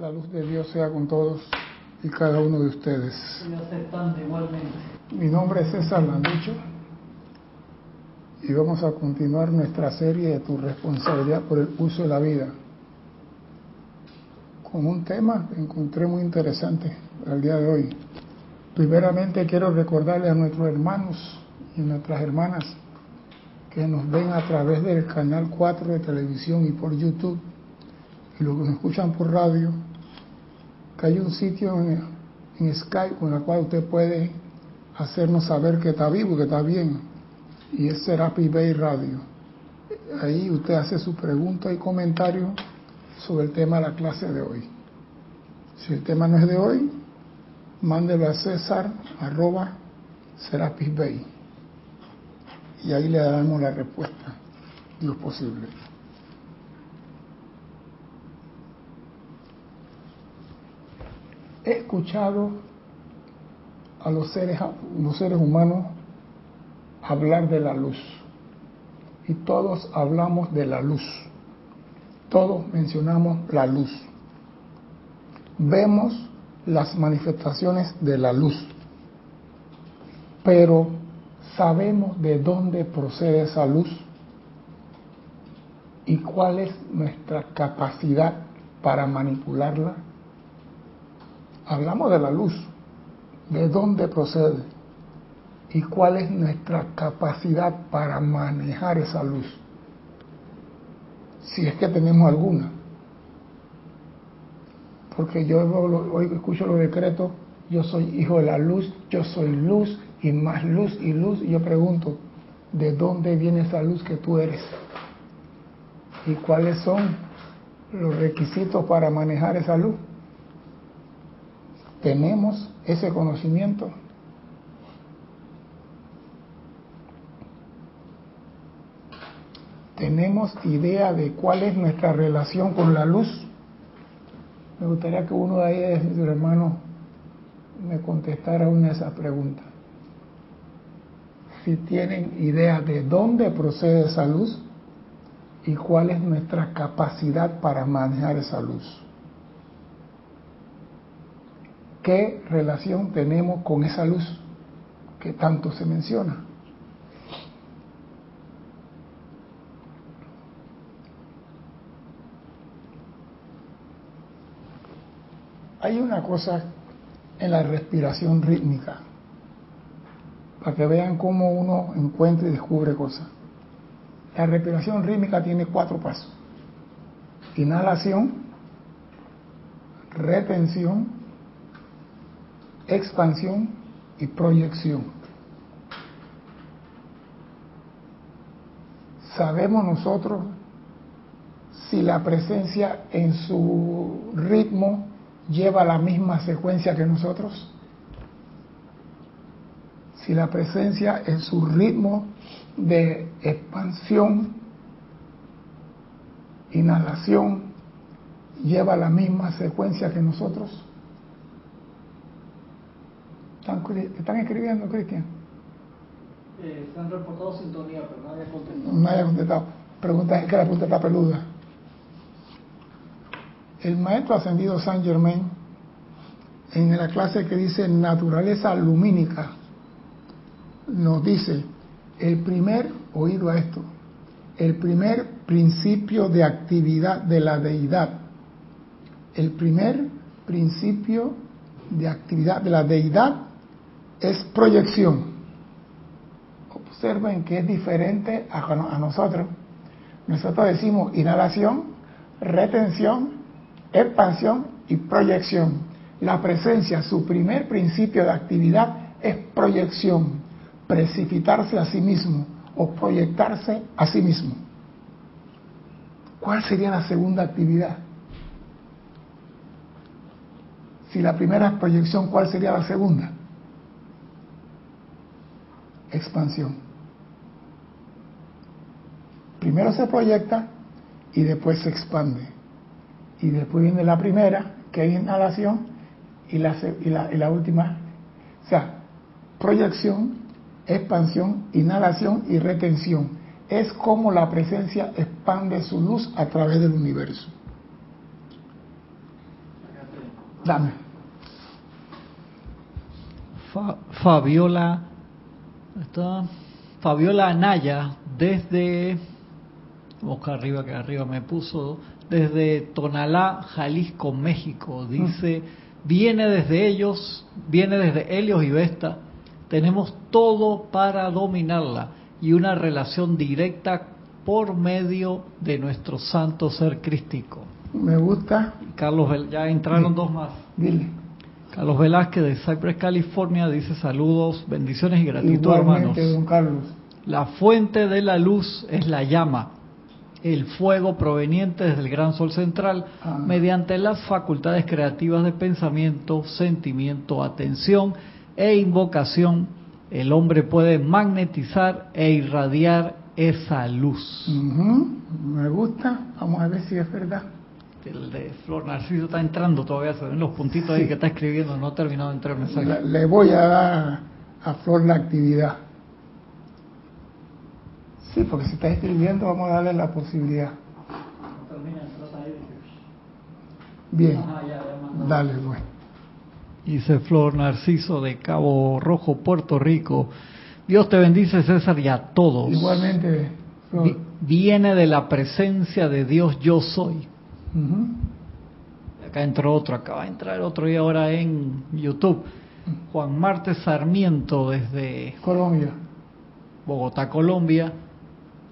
La luz de Dios sea con todos y cada uno de ustedes. Y aceptando igualmente. Mi nombre es César Landucho y vamos a continuar nuestra serie de tu responsabilidad por el uso de la vida con un tema que encontré muy interesante el día de hoy. Primeramente quiero recordarle a nuestros hermanos y nuestras hermanas que nos ven a través del canal 4 de televisión y por YouTube y los que nos escuchan por radio, que hay un sitio en, Skype con el cual usted puede hacernos saber que está vivo, que está bien, y es Serapi Bay Radio. Ahí usted hace su pregunta y comentario sobre el tema de la clase de hoy. Si el tema no es de hoy, mándelo a César arroba Serapis Bay y ahí le daremos la respuesta, Dios posible. Escuchado a los seres, los seres humanos hablar de la luz. Y todos hablamos de la luz, todos mencionamos la luz, vemos las manifestaciones de la luz, pero sabemos de dónde procede esa luz y cuál es nuestra capacidad para manipularla. Hablamos de la luz, de dónde procede y cuál es nuestra capacidad para manejar esa luz, si es que tenemos alguna. Porque yo hoy escucho los decretos, yo soy hijo de la luz, yo soy luz, y más luz y luz. Y yo pregunto, ¿de dónde viene esa luz que tú eres? ¿Y cuáles son los requisitos para manejar esa luz? ¿Tenemos ese conocimiento? ¿Tenemos idea de cuál es nuestra relación con la luz? Me gustaría que uno de ahí, de sus hermanos, me contestara una de esas preguntas si tienen idea de dónde procede esa luz y cuál es nuestra capacidad para manejar esa luz. ¿Qué relación tenemos con esa luz que tanto se menciona? Hay una cosa en la respiración rítmica para que vean cómo uno encuentra y descubre cosas. La respiración rítmica tiene cuatro pasos. Inhalación, retención, expansión y proyección. ¿Sabemos nosotros si la presencia en su ritmo lleva la misma secuencia que nosotros? si la presencia en su ritmo de expansión, inhalación, lleva la misma secuencia que nosotros. ¿Están, escribiendo, Cristian? Eh, están reportando sintonía, pero nadie ha contestado. Nadie ha contestado. Pregunta es que la pregunta está peluda. El maestro ascendido San Germain, en la clase que dice naturaleza lumínica, nos dice, el primer, oído a esto, el primer principio de actividad de la deidad, el primer principio de actividad de la deidad es proyección. Observen que es diferente a, nosotros. Nosotros decimos inhalación, retención, expansión y proyección. La presencia, su primer principio de actividad es proyección precipitarse a sí mismo o proyectarse a sí mismo. ¿Cuál sería la segunda actividad? Si la primera es proyección, ¿cuál sería la segunda? Expansión. Primero se proyecta y después se expande. Y después viene la primera, que es inhalación, y la, y la, y la última, o sea, proyección, expansión, inhalación y retención. Es como la presencia expande su luz a través del universo. Dame. Fabiola, está Fabiola Anaya desde, busca arriba que arriba me puso, desde Tonalá, Jalisco, México. Dice, viene desde ellos, viene desde Helios y Vesta. Tenemos todo para dominarla y una relación directa por medio de nuestro santo ser crístico. Me gusta. Carlos, ya entraron dos más. Dile. Carlos Velázquez de Cypress, California, dice saludos, bendiciones y gratitud, Igualmente, hermanos. don Carlos. La fuente de la luz es la llama, el fuego proveniente desde el gran sol central, Ah. mediante las facultades creativas de pensamiento, sentimiento, atención e invocación, el hombre puede magnetizar e irradiar esa luz. Me gusta. Vamos a ver si es verdad. El de Flor Narciso está entrando todavía, se ven los puntitos ahí que está escribiendo, no ha terminado de entrar el mensaje. Le, le voy a dar a Flor la actividad. Sí, porque si está escribiendo vamos a darle la posibilidad. Termina, de que- Bien, mandó. dale pues. Dice Flor Narciso de Cabo Rojo, Puerto Rico. Dios te bendice, César, y a todos. Igualmente, Flor. Viene de la presencia de Dios yo soy. Acá entró otro, acaba de entrar otro y ahora en YouTube. Juan Marte Sarmiento desde Colombia. Bogotá, Colombia.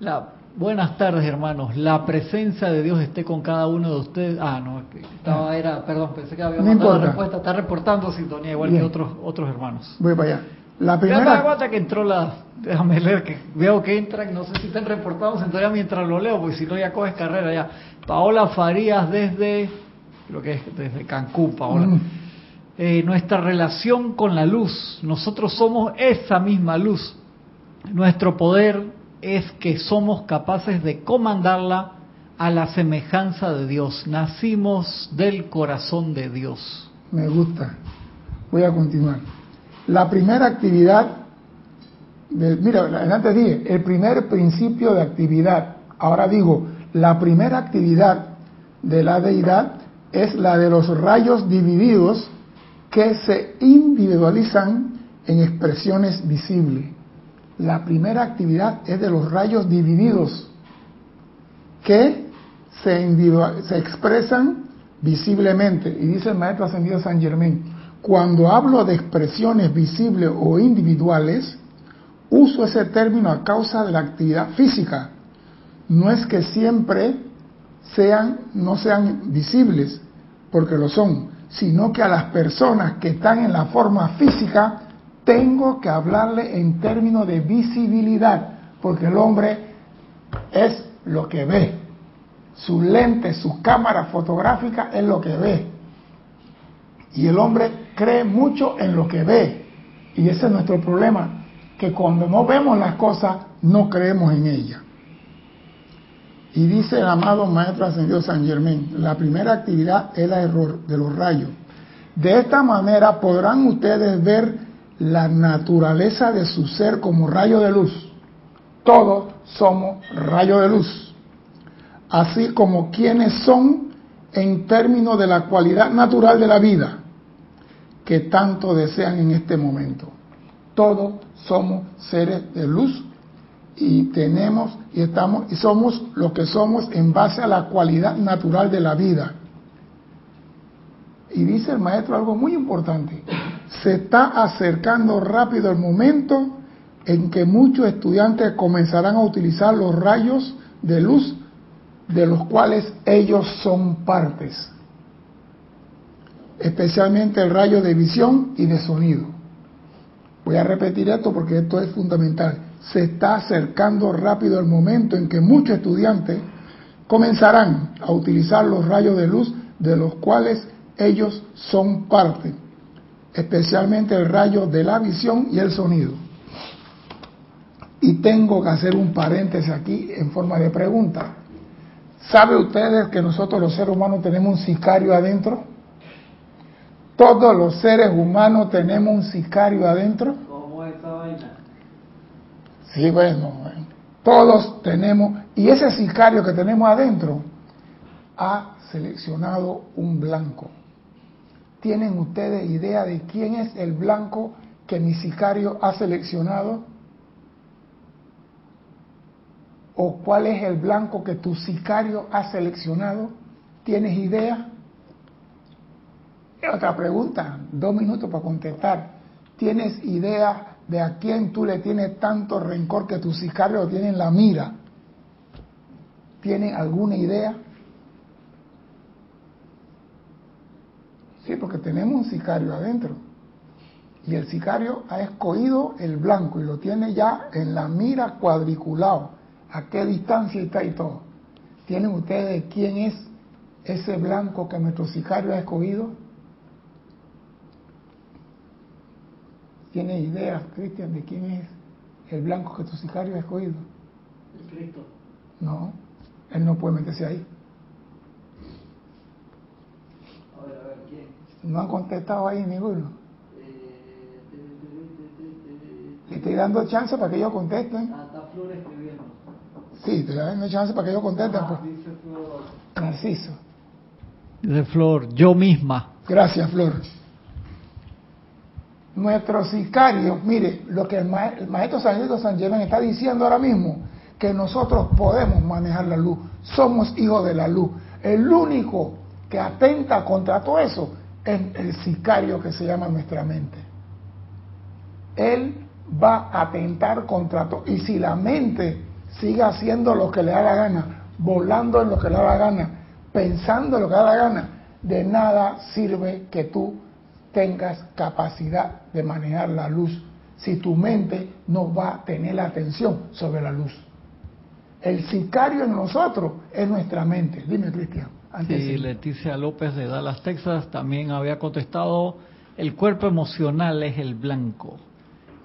La, buenas tardes, hermanos. La presencia de Dios esté con cada uno de ustedes. Ah, no, estaba, era, perdón, pensé que había No mandado la respuesta. Está reportando sintonía igual Bien. que otros otros hermanos. Voy para allá. La primera. aguanta que entró la. Déjame leer, que veo que entran. No sé si están reportados en todavía mientras lo leo, porque si no ya coges carrera ya. Paola Farías desde. Creo que es desde Cancún, Paola. Mm. Eh, nuestra relación con la luz. Nosotros somos esa misma luz. Nuestro poder es que somos capaces de comandarla a la semejanza de Dios. Nacimos del corazón de Dios. Me gusta. Voy a continuar. La primera actividad, de- mira, antes dije, el primer principio de actividad. Ahora digo, la primera actividad de la deidad es la de los rayos divididos que se individualizan en expresiones visibles. La primera actividad es de los rayos divididos que se, expresan visiblemente. Y dice el maestro ascendido San Germán, cuando hablo de expresiones visibles o individuales, uso ese término a causa de la actividad física. No es que siempre sean, no sean visibles, porque lo son, sino que a las personas que están en la forma física, tengo que hablarle en términos de visibilidad, porque el hombre es lo que ve. Su lente, su cámara fotográfica es lo que ve. Y el hombre cree mucho en lo que ve. Y ese es nuestro problema, que cuando no vemos las cosas, no creemos en ellas. Y dice el amado Maestro Ascendido San Germán, la primera actividad es la error de los rayos. De esta manera podrán ustedes ver la naturaleza de su ser como rayo de luz. Todos somos rayo de luz. Así como quienes son en términos de la cualidad natural de la vida que tanto desean en este momento. Todos somos seres de luz y tenemos y estamos y somos lo que somos en base a la cualidad natural de la vida. Y dice el maestro algo muy importante. Se está acercando rápido el momento en que muchos estudiantes comenzarán a utilizar los rayos de luz de los cuales ellos son partes, especialmente el rayo de visión y de sonido. Voy a repetir esto porque esto es fundamental. Se está acercando rápido el momento en que muchos estudiantes comenzarán a utilizar los rayos de luz de los cuales ellos son parte, especialmente el rayo de la visión y el sonido. Y tengo que hacer un paréntesis aquí en forma de pregunta. ¿Sabe ustedes que nosotros los seres humanos tenemos un sicario adentro? Todos los seres humanos tenemos un sicario adentro. ¿Cómo es esa vaina? Sí, bueno, bueno. todos tenemos, y ese sicario que tenemos adentro ha seleccionado un blanco. ¿Tienen ustedes idea de quién es el blanco que mi sicario ha seleccionado? ¿O cuál es el blanco que tu sicario ha seleccionado? ¿Tienes idea? Otra pregunta, dos minutos para contestar. ¿Tienes idea de a quién tú le tienes tanto rencor que tu sicario lo tiene en la mira? ¿Tienen alguna idea? Sí, porque tenemos un sicario adentro. Y el sicario ha escogido el blanco y lo tiene ya en la mira cuadriculado. ¿A qué distancia está y todo? ¿Tienen ustedes quién es ese blanco que nuestro sicario ha escogido? ¿Tiene idea, Cristian, de quién es el blanco que tu sicario ha escogido? El Cristo. No, él no puede meterse ahí. A ver, a ver, ¿quién? No han contestado ahí ninguno. Eh, estoy dando chance para que ellos contesten. Ah, está Flor escribiendo. Sí, te estoy dando chance para que ellos contesten. Ah, Pues. dice Flor. Narciso. De Flor, yo misma. Gracias, Flor. Nuestro sicario, mire, lo que el, ma- el maestro San Diego está diciendo ahora mismo, que nosotros podemos manejar la luz, somos hijos de la luz. El único que atenta contra todo eso es el sicario que se llama nuestra mente. Él va a atentar contra todo. Y si la mente sigue haciendo lo que le da la gana, volando en lo que le da la gana, pensando en lo que le da la gana, de nada sirve que tú tengas capacidad de manejar la luz si tu mente no va a tener la atención sobre la luz. El sicario en nosotros es nuestra mente. Dime, Cristian. antes Sí, Leticia López de Dallas, Texas, también había contestado, el cuerpo emocional es el blanco.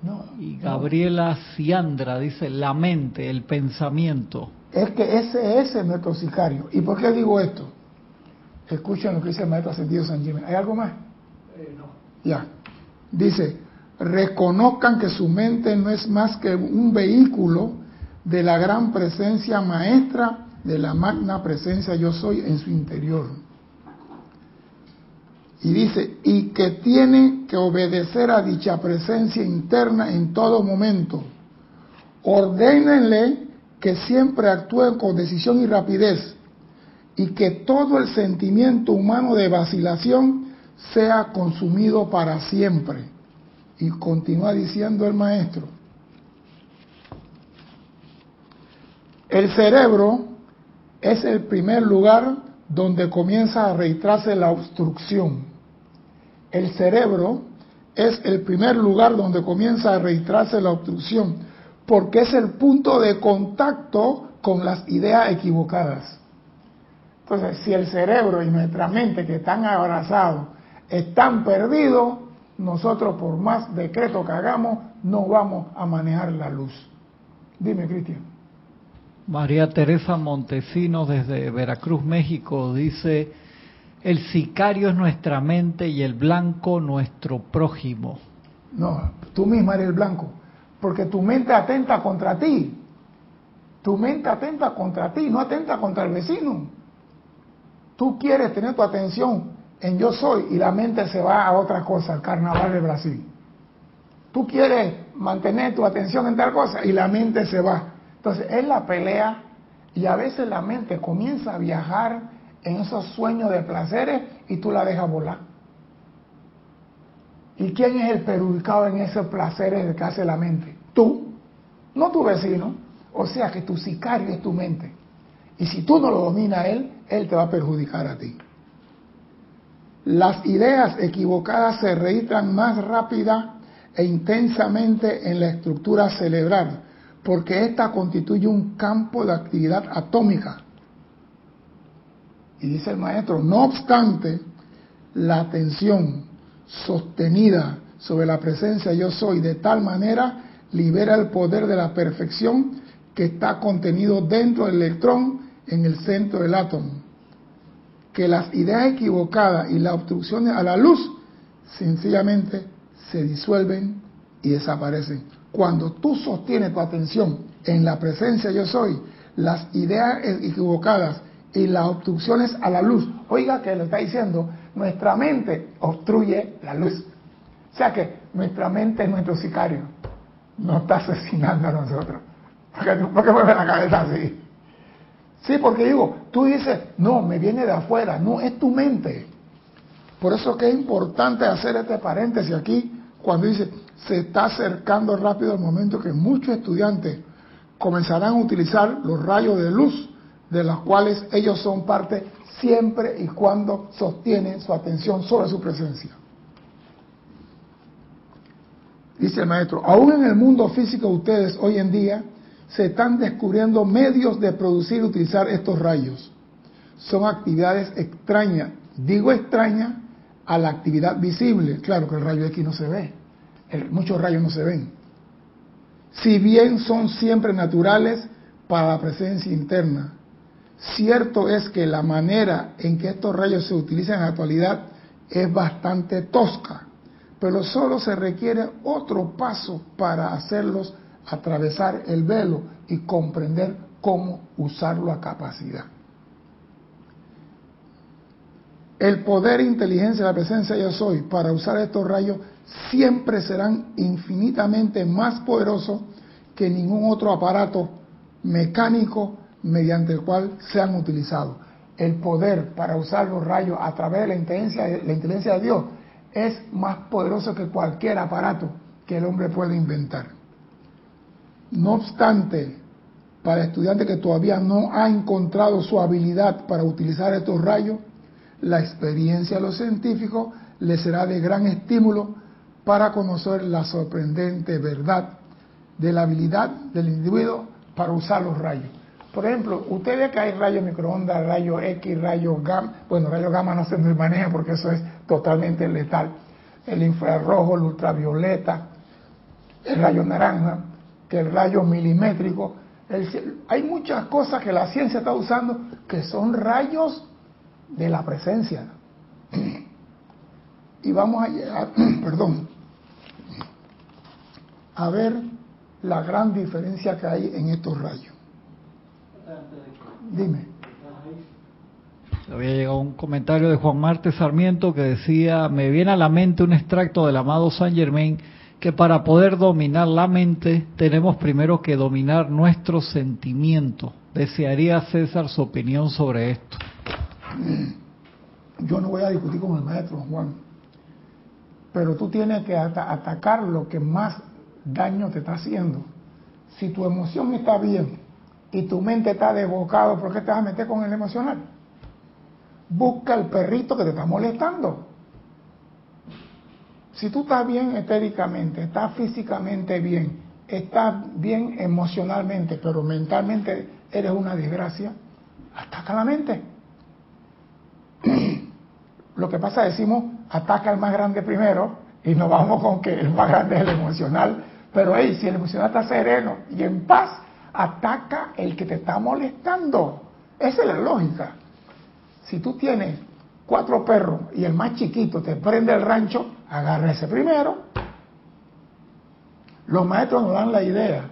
No, Y no. Gabriela Ciandra dice, la mente, el pensamiento. Es que ese, ese es nuestro sicario. ¿Y por qué digo esto? Escuchen lo que dice el maestro Ascendido San Jimmy. ¿Hay algo más? Ya. Dice, reconozcan que su mente no es más que un vehículo de la gran presencia maestra de la magna presencia yo soy en su interior. Y dice, y que tiene que obedecer a dicha presencia interna en todo momento. Ordénenle que siempre actúen con decisión y rapidez y que todo el sentimiento humano de vacilación sea consumido para siempre. Y continúa diciendo el maestro, el cerebro es el primer lugar donde comienza a registrarse la obstrucción. El cerebro es el primer lugar donde comienza a registrarse la obstrucción, porque es el punto de contacto con las ideas equivocadas. Entonces, si el cerebro y nuestra mente que están abrazados están perdidos, nosotros por más decreto que hagamos, no vamos a manejar la luz. Dime, Cristian. María Teresa Montesinos desde Veracruz, México, dice, el sicario es nuestra mente y el blanco nuestro prójimo. No, tú misma eres el blanco, porque tu mente atenta contra ti. Tu mente atenta contra ti, no atenta contra el vecino. Tú quieres tener tu atención en yo soy y la mente se va a otra cosa, al carnaval de Brasil. Tú quieres mantener tu atención en tal cosa y la mente se va. Entonces es la pelea y a veces la mente comienza a viajar en esos sueños de placeres y tú la dejas volar. ¿Y quién es el perjudicado en esos placeres que hace la mente? Tú, no tu vecino. O sea que tu sicario es tu mente. Y si tú no lo dominas a él, él te va a perjudicar a ti. Las ideas equivocadas se registran más rápida e intensamente en la estructura cerebral, porque ésta constituye un campo de actividad atómica. Y dice el maestro, no obstante, la atención sostenida sobre la presencia yo soy de tal manera libera el poder de la perfección que está contenido dentro del electrón en el centro del átomo. Que las ideas equivocadas y las obstrucciones a la luz sencillamente se disuelven y desaparecen. Cuando tú sostienes tu atención en la presencia yo soy, las ideas equivocadas y las obstrucciones a la luz, oiga que le está diciendo, nuestra mente obstruye la luz. O sea que nuestra mente es nuestro sicario. No está asesinando a nosotros. ¿Por qué mueve la cabeza así? Sí, porque digo, tú dices, no, me viene de afuera. No, es tu mente. Por eso que es importante hacer este paréntesis aquí, cuando dice, se está acercando rápido el momento que muchos estudiantes comenzarán a utilizar los rayos de luz de los cuales ellos son parte siempre y cuando sostienen su atención sobre su presencia. Dice el maestro, aún en el mundo físico ustedes hoy en día se están descubriendo medios de producir y utilizar estos rayos. Son actividades extrañas, digo extrañas a la actividad visible. Claro que el rayo X no se ve, muchos rayos no se ven. Si bien son siempre naturales para la presencia interna, cierto es que la manera en que estos rayos se utilizan en la actualidad es bastante tosca, pero solo se requiere otro paso para hacerlos atravesar el velo y comprender cómo usarlo a capacidad. El poder e inteligencia de la presencia yo soy para usar estos rayos siempre serán infinitamente más poderosos que ningún otro aparato mecánico mediante el cual sean utilizados. El poder para usar los rayos a través de la inteligencia, la inteligencia de Dios es más poderoso que cualquier aparato que el hombre pueda inventar. No obstante, para el estudiante que todavía no ha encontrado su habilidad para utilizar estos rayos, la experiencia de los científicos le será de gran estímulo para conocer la sorprendente verdad de la habilidad del individuo para usar los rayos. Por ejemplo, usted ve que hay rayos microondas, rayos X, rayos gamma. Bueno, rayos gamma no se maneja porque eso es totalmente letal. El infrarrojo, el ultravioleta, el rayo naranja, que el rayo milimétrico. hay muchas cosas que la ciencia está usando que son rayos de la presencia. Y vamos a llegar, perdón, a ver la gran diferencia que hay en estos rayos. Dime. Había llegado un comentario de Juan Marte Sarmiento que decía, me viene a la mente un extracto del amado Saint Germain que para poder dominar la mente tenemos primero que dominar nuestros sentimientos. Desearía César su opinión sobre esto. Yo no voy a discutir con el maestro Juan, pero tú tienes que atacar lo que más daño te está haciendo. Si tu emoción está bien y tu mente está desbocado, ¿por qué te vas a meter con el emocional? Busca el perrito que te está molestando. Si tú estás bien etéricamente, estás físicamente bien, estás bien emocionalmente, pero mentalmente eres una desgracia, ataca la mente. Lo que pasa, decimos, ataca al más grande primero y nos vamos con que el más grande es el emocional pero hey, si el emocional está sereno y en paz, ataca el que te está molestando. Esa es la lógica. Si tú tienes cuatro perros y el más chiquito te prende el rancho, agarra ese primero. Los maestros nos dan la idea,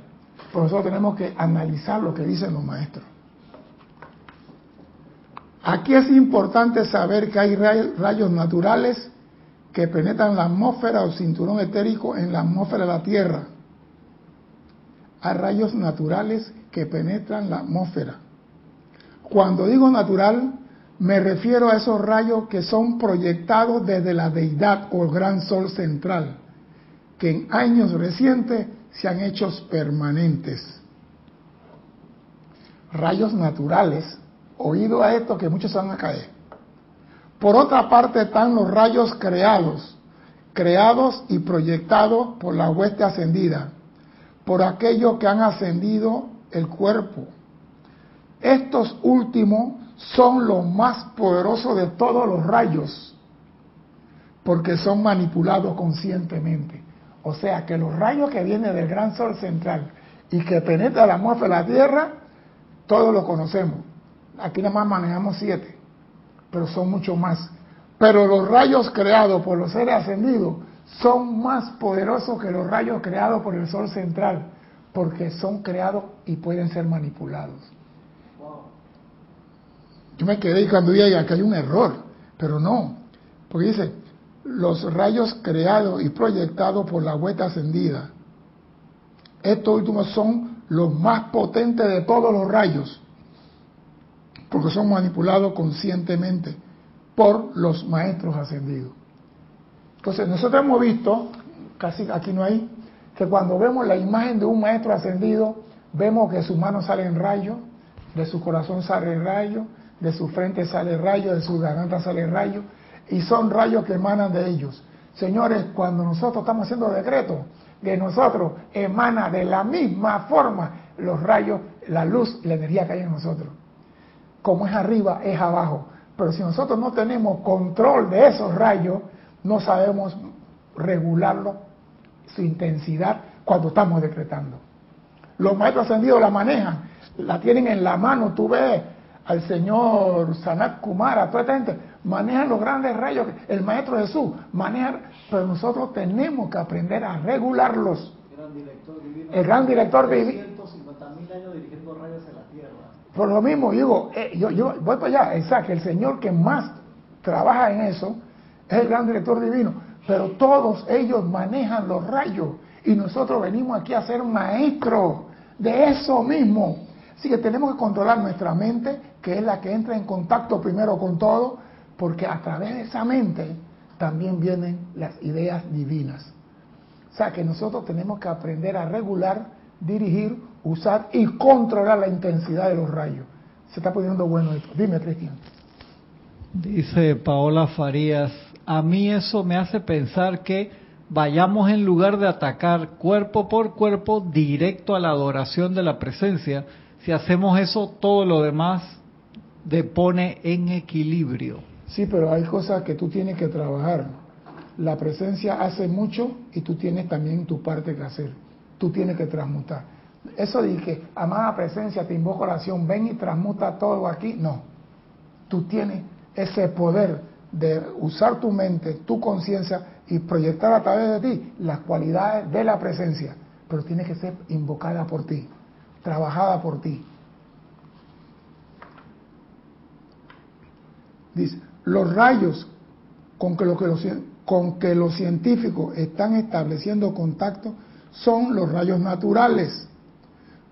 por eso tenemos que analizar lo que dicen los maestros. Aquí es importante saber que hay rayos naturales que penetran la atmósfera o cinturón etérico en la atmósfera de la Tierra. Hay rayos naturales que penetran la atmósfera. Cuando digo natural, me refiero a esos rayos que son proyectados desde la deidad o el gran sol central, que en años recientes se han hecho permanentes. Rayos naturales, oído a esto que muchos van a caer. Por otra parte están los rayos creados, creados y proyectados por la hueste ascendida, por aquellos que han ascendido el cuerpo. Estos últimos son los más poderosos de todos los rayos, porque son manipulados conscientemente. O sea que los rayos que vienen del gran sol central y que penetran la atmósfera de la Tierra, todos los conocemos. Aquí nada más manejamos siete pero son mucho más. Pero los rayos creados por los seres ascendidos son más poderosos que los rayos creados por el Sol central, porque son creados y pueden ser manipulados. Yo me quedé cuando dije que hay un error, pero no. Porque dice, los rayos creados y proyectados por la vuelta ascendida. Estos últimos son los más potentes de todos los rayos, porque son manipulados conscientemente por los maestros ascendidos. Entonces, nosotros hemos visto, casi aquí no hay, que cuando vemos la imagen de un maestro ascendido, vemos que su mano sale en rayo, de su corazón sale rayo, de su frente sale rayo, de su garganta sale rayo, y son rayos que emanan de ellos. Señores, cuando nosotros estamos haciendo decretos, de nosotros emana de la misma forma los rayos, la luz, la energía que hay en nosotros. Como es arriba, es abajo. Pero si nosotros no tenemos control de esos rayos, no sabemos regularlo, su intensidad, cuando estamos decretando. Los maestros ascendidos la manejan, la tienen en la mano, tú ves al señor Sanat Kumara, toda esta gente, manejan los grandes rayos, el Maestro Jesús maneja, pero nosotros tenemos que aprender a regularlos. El gran director divino. años dirigiendo rayos en la tierra. Por lo mismo, digo, eh, yo, yo voy para allá, exacto, el Señor que más trabaja en eso es el gran director divino, pero todos ellos manejan los rayos y nosotros venimos aquí a ser maestros de eso mismo. Así que tenemos que controlar nuestra mente, que es la que entra en contacto primero con todo, porque a través de esa mente también vienen las ideas divinas. O sea que nosotros tenemos que aprender a regular, dirigir, usar y controlar la intensidad de los rayos. Se está poniendo bueno esto. Dime, Cristian. Dice Paola Farías, a mí eso me hace pensar que vayamos en lugar de atacar cuerpo por cuerpo directo a la adoración de la presencia. Si hacemos eso, todo lo demás depone en equilibrio. Sí, pero hay cosas que tú tienes que trabajar. La presencia hace mucho y tú tienes también tu parte que hacer. Tú tienes que transmutar. Eso que, amada presencia, te invoco oración, ven y transmuta todo aquí. No. Tú tienes ese poder de usar tu mente, tu conciencia y proyectar a través de ti las cualidades de la presencia. Pero tiene que ser invocada por ti, trabajada por ti. Dice, los rayos con que, los, con que los científicos están estableciendo contacto son los rayos naturales,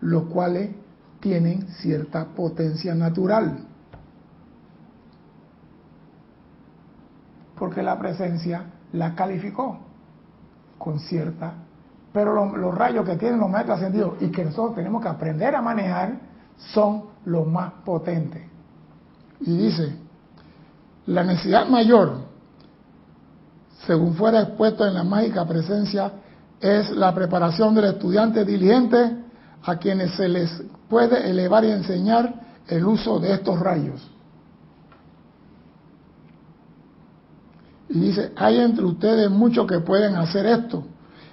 los cuales tienen cierta potencia natural. Porque la presencia la calificó con cierta. Pero los, rayos que tienen los maestros ascendidos y que nosotros tenemos que aprender a manejar son los más potentes. Y dice, la necesidad mayor, según fuera expuesto en la mágica presencia, es la preparación del estudiante diligente a quienes se les puede elevar y enseñar el uso de estos rayos. Y dice, hay entre ustedes muchos que pueden hacer esto.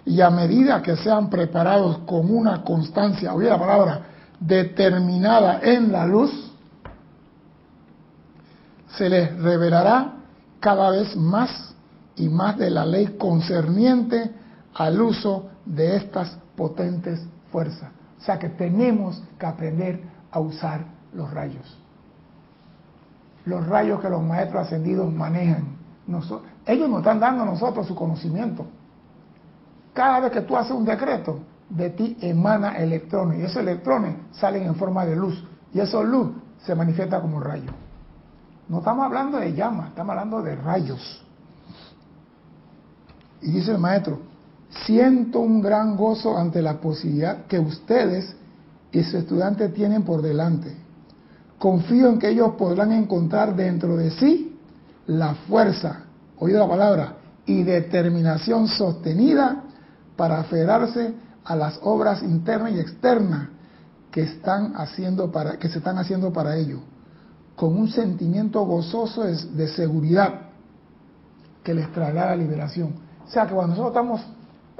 Y a medida que sean preparados con una constancia, oye la palabra, determinada en la luz, se les revelará cada vez más y más de la ley concerniente al uso de estas potentes fuerzas. O sea que tenemos que aprender a usar los rayos. Los rayos que los maestros ascendidos manejan. ellos nos están dando a nosotros su conocimiento. Cada vez que tú haces un decreto, de ti emana electrones y esos electrones salen en forma de luz y esa luz se manifiesta como rayo. No estamos hablando de llamas, estamos hablando de rayos. Y dice el maestro, siento un gran gozo ante la posibilidad que ustedes y sus estudiantes tienen por delante. Confío en que ellos podrán encontrar dentro de sí la fuerza, oído la palabra, y determinación sostenida para aferrarse a las obras internas y externas que están haciendo para que se están haciendo para ello con un sentimiento gozoso de, seguridad que les traerá la liberación. O sea que cuando nosotros estamos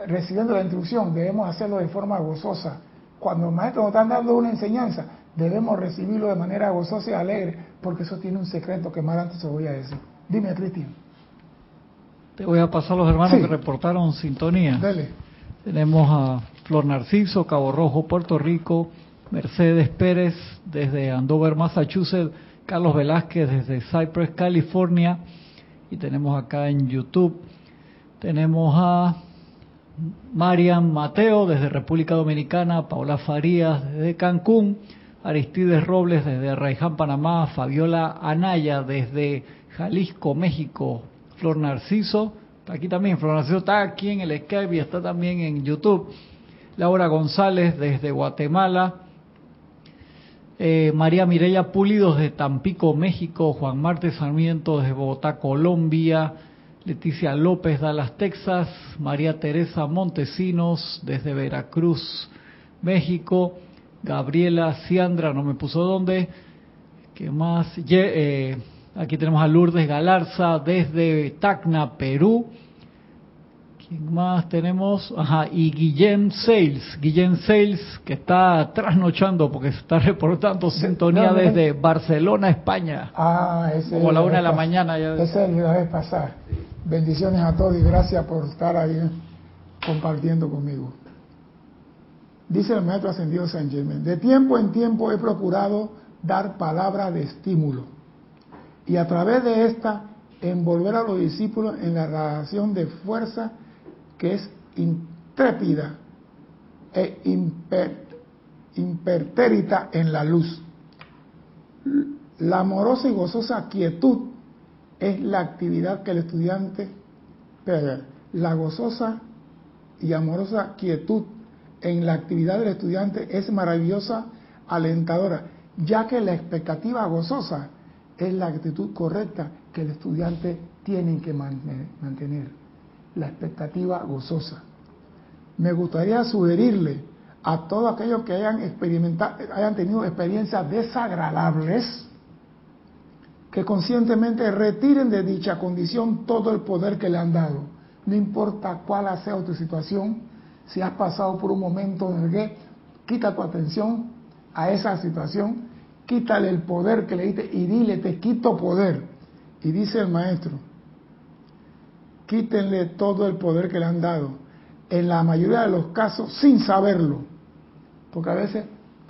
recibiendo la instrucción, debemos hacerlo de forma gozosa. Cuando el maestro nos está dando una enseñanza, debemos recibirlo de manera gozosa y alegre, porque eso tiene un secreto que más antes se voy a decir. Dime, Cristian. Te voy a pasar a los hermanos que reportaron sintonía. Dale. Tenemos a Flor Narciso, Cabo Rojo, Puerto Rico, Mercedes Pérez desde Andover, Massachusetts, Carlos Velázquez desde Cypress, California, y tenemos acá en YouTube. Tenemos a Marian Mateo desde República Dominicana, Paula Farías desde Cancún, Aristides Robles desde Raiján, Panamá, Fabiola Anaya desde Jalisco, México, Flor Narciso, aquí también, Flor Narciso está aquí en el Skype y está también en YouTube. Laura González desde Guatemala, eh, María Mireya Pulido desde Tampico, México, Juan Marte Sarmiento desde Bogotá, Colombia, Leticia López, Dallas, Texas, María Teresa Montesinos desde Veracruz, México, Gabriela Ciandra, no me puso dónde, ¿qué más? Eh, aquí tenemos a Lourdes Galarza desde Tacna, Perú, ¿Quién más tenemos? Ajá, y Guillem Sales, Guillem Sales, que está trasnochando porque se está reportando sintonía desde Barcelona, España. Ah, ese Como la una de la mañana. Ya. Ese es el pasar. Bendiciones a todos y gracias por estar ahí compartiendo conmigo. Dice el maestro ascendido San Germán, de tiempo en tiempo he procurado dar palabra de estímulo y a través de esta envolver a los discípulos en la radiación de fuerza que es intrépida e impertérita en la luz. La amorosa y gozosa quietud es la actividad que el estudiante, la gozosa y amorosa quietud en la actividad del estudiante es maravillosa, alentadora, ya que la expectativa gozosa es la actitud correcta que el estudiante tiene que mantener la expectativa gozosa. Me gustaría sugerirle a todos aquellos que hayan experimentado, hayan tenido experiencias desagradables, que conscientemente retiren de dicha condición todo el poder que le han dado. No importa cuál sea tu situación, si has pasado por un momento en el que quita tu atención a esa situación, quítale el poder que le diste y dile, te quito poder. Y dice el maestro, quítenle todo el poder que le han dado, en la mayoría de los casos sin saberlo, porque a veces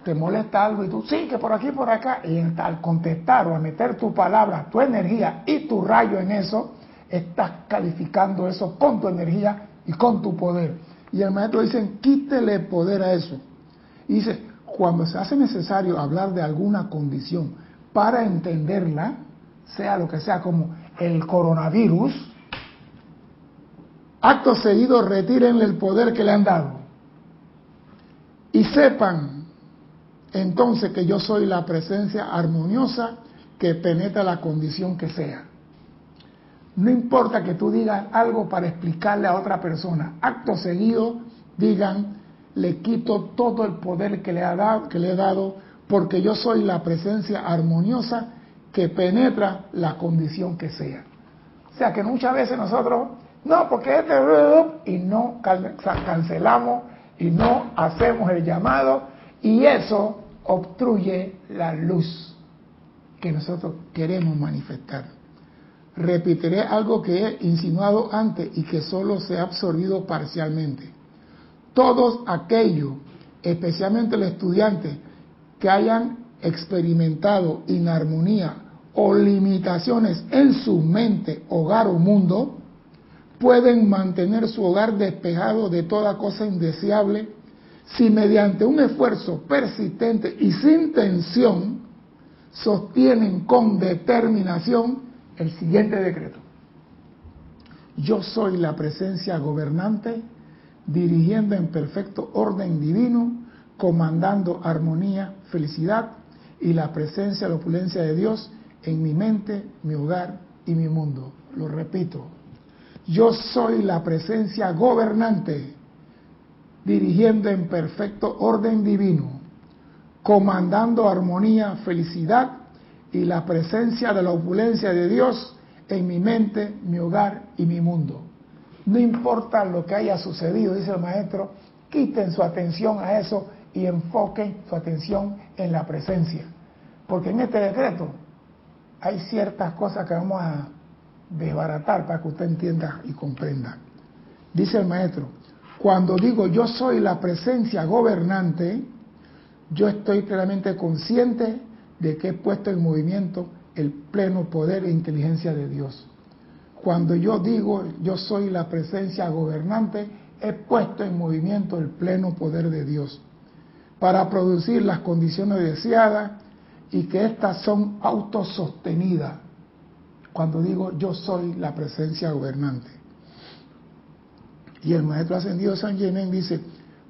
te molesta algo y tú, sí, que por aquí, por acá, y al contestar o a meter tu palabra, tu energía y tu rayo en eso, estás calificando eso con tu energía y con tu poder. Y el maestro dice, quítele poder a eso. Y dice, cuando se hace necesario hablar de alguna condición para entenderla, sea lo que sea como el coronavirus, acto seguido retirenle el poder que le han dado. Y sepan entonces que yo soy la presencia armoniosa que penetra la condición que sea. No importa que tú digas algo para explicarle a otra persona. Acto seguido digan, le quito todo el poder que le, ha dado, que le he dado porque yo soy la presencia armoniosa que penetra la condición que sea. O sea que muchas veces nosotros no, porque este y no cancelamos y no hacemos el llamado y eso obstruye la luz que nosotros queremos manifestar. Repetiré algo que he insinuado antes y que solo se ha absorbido parcialmente. Todos aquellos, especialmente los estudiantes, que hayan experimentado inarmonía o limitaciones en su mente, hogar o mundo, pueden mantener su hogar despejado de toda cosa indeseable si mediante un esfuerzo persistente y sin tensión sostienen con determinación el siguiente decreto. Yo soy la presencia gobernante, dirigiendo en perfecto orden divino, comandando armonía, felicidad y la presencia, la opulencia de Dios en mi mente, mi hogar y mi mundo. Lo repito, yo soy la presencia gobernante, dirigiendo en perfecto orden divino, comandando armonía, felicidad y la presencia de la opulencia de Dios en mi mente, mi hogar y mi mundo. No importa lo que haya sucedido, dice el maestro, quiten su atención a eso y enfoquen su atención en la presencia. Porque en este decreto hay ciertas cosas que vamos a desbaratar para que usted entienda y comprenda. Dice el maestro, cuando digo yo soy la presencia gobernante, yo estoy plenamente consciente de que he puesto en movimiento el pleno poder e inteligencia de Dios. Cuando yo digo yo soy la presencia gobernante, he puesto en movimiento el pleno poder de Dios para producir las condiciones deseadas y que éstas son autosostenidas. Cuando digo yo soy la presencia gobernante. Y el maestro ascendido San Germain dice,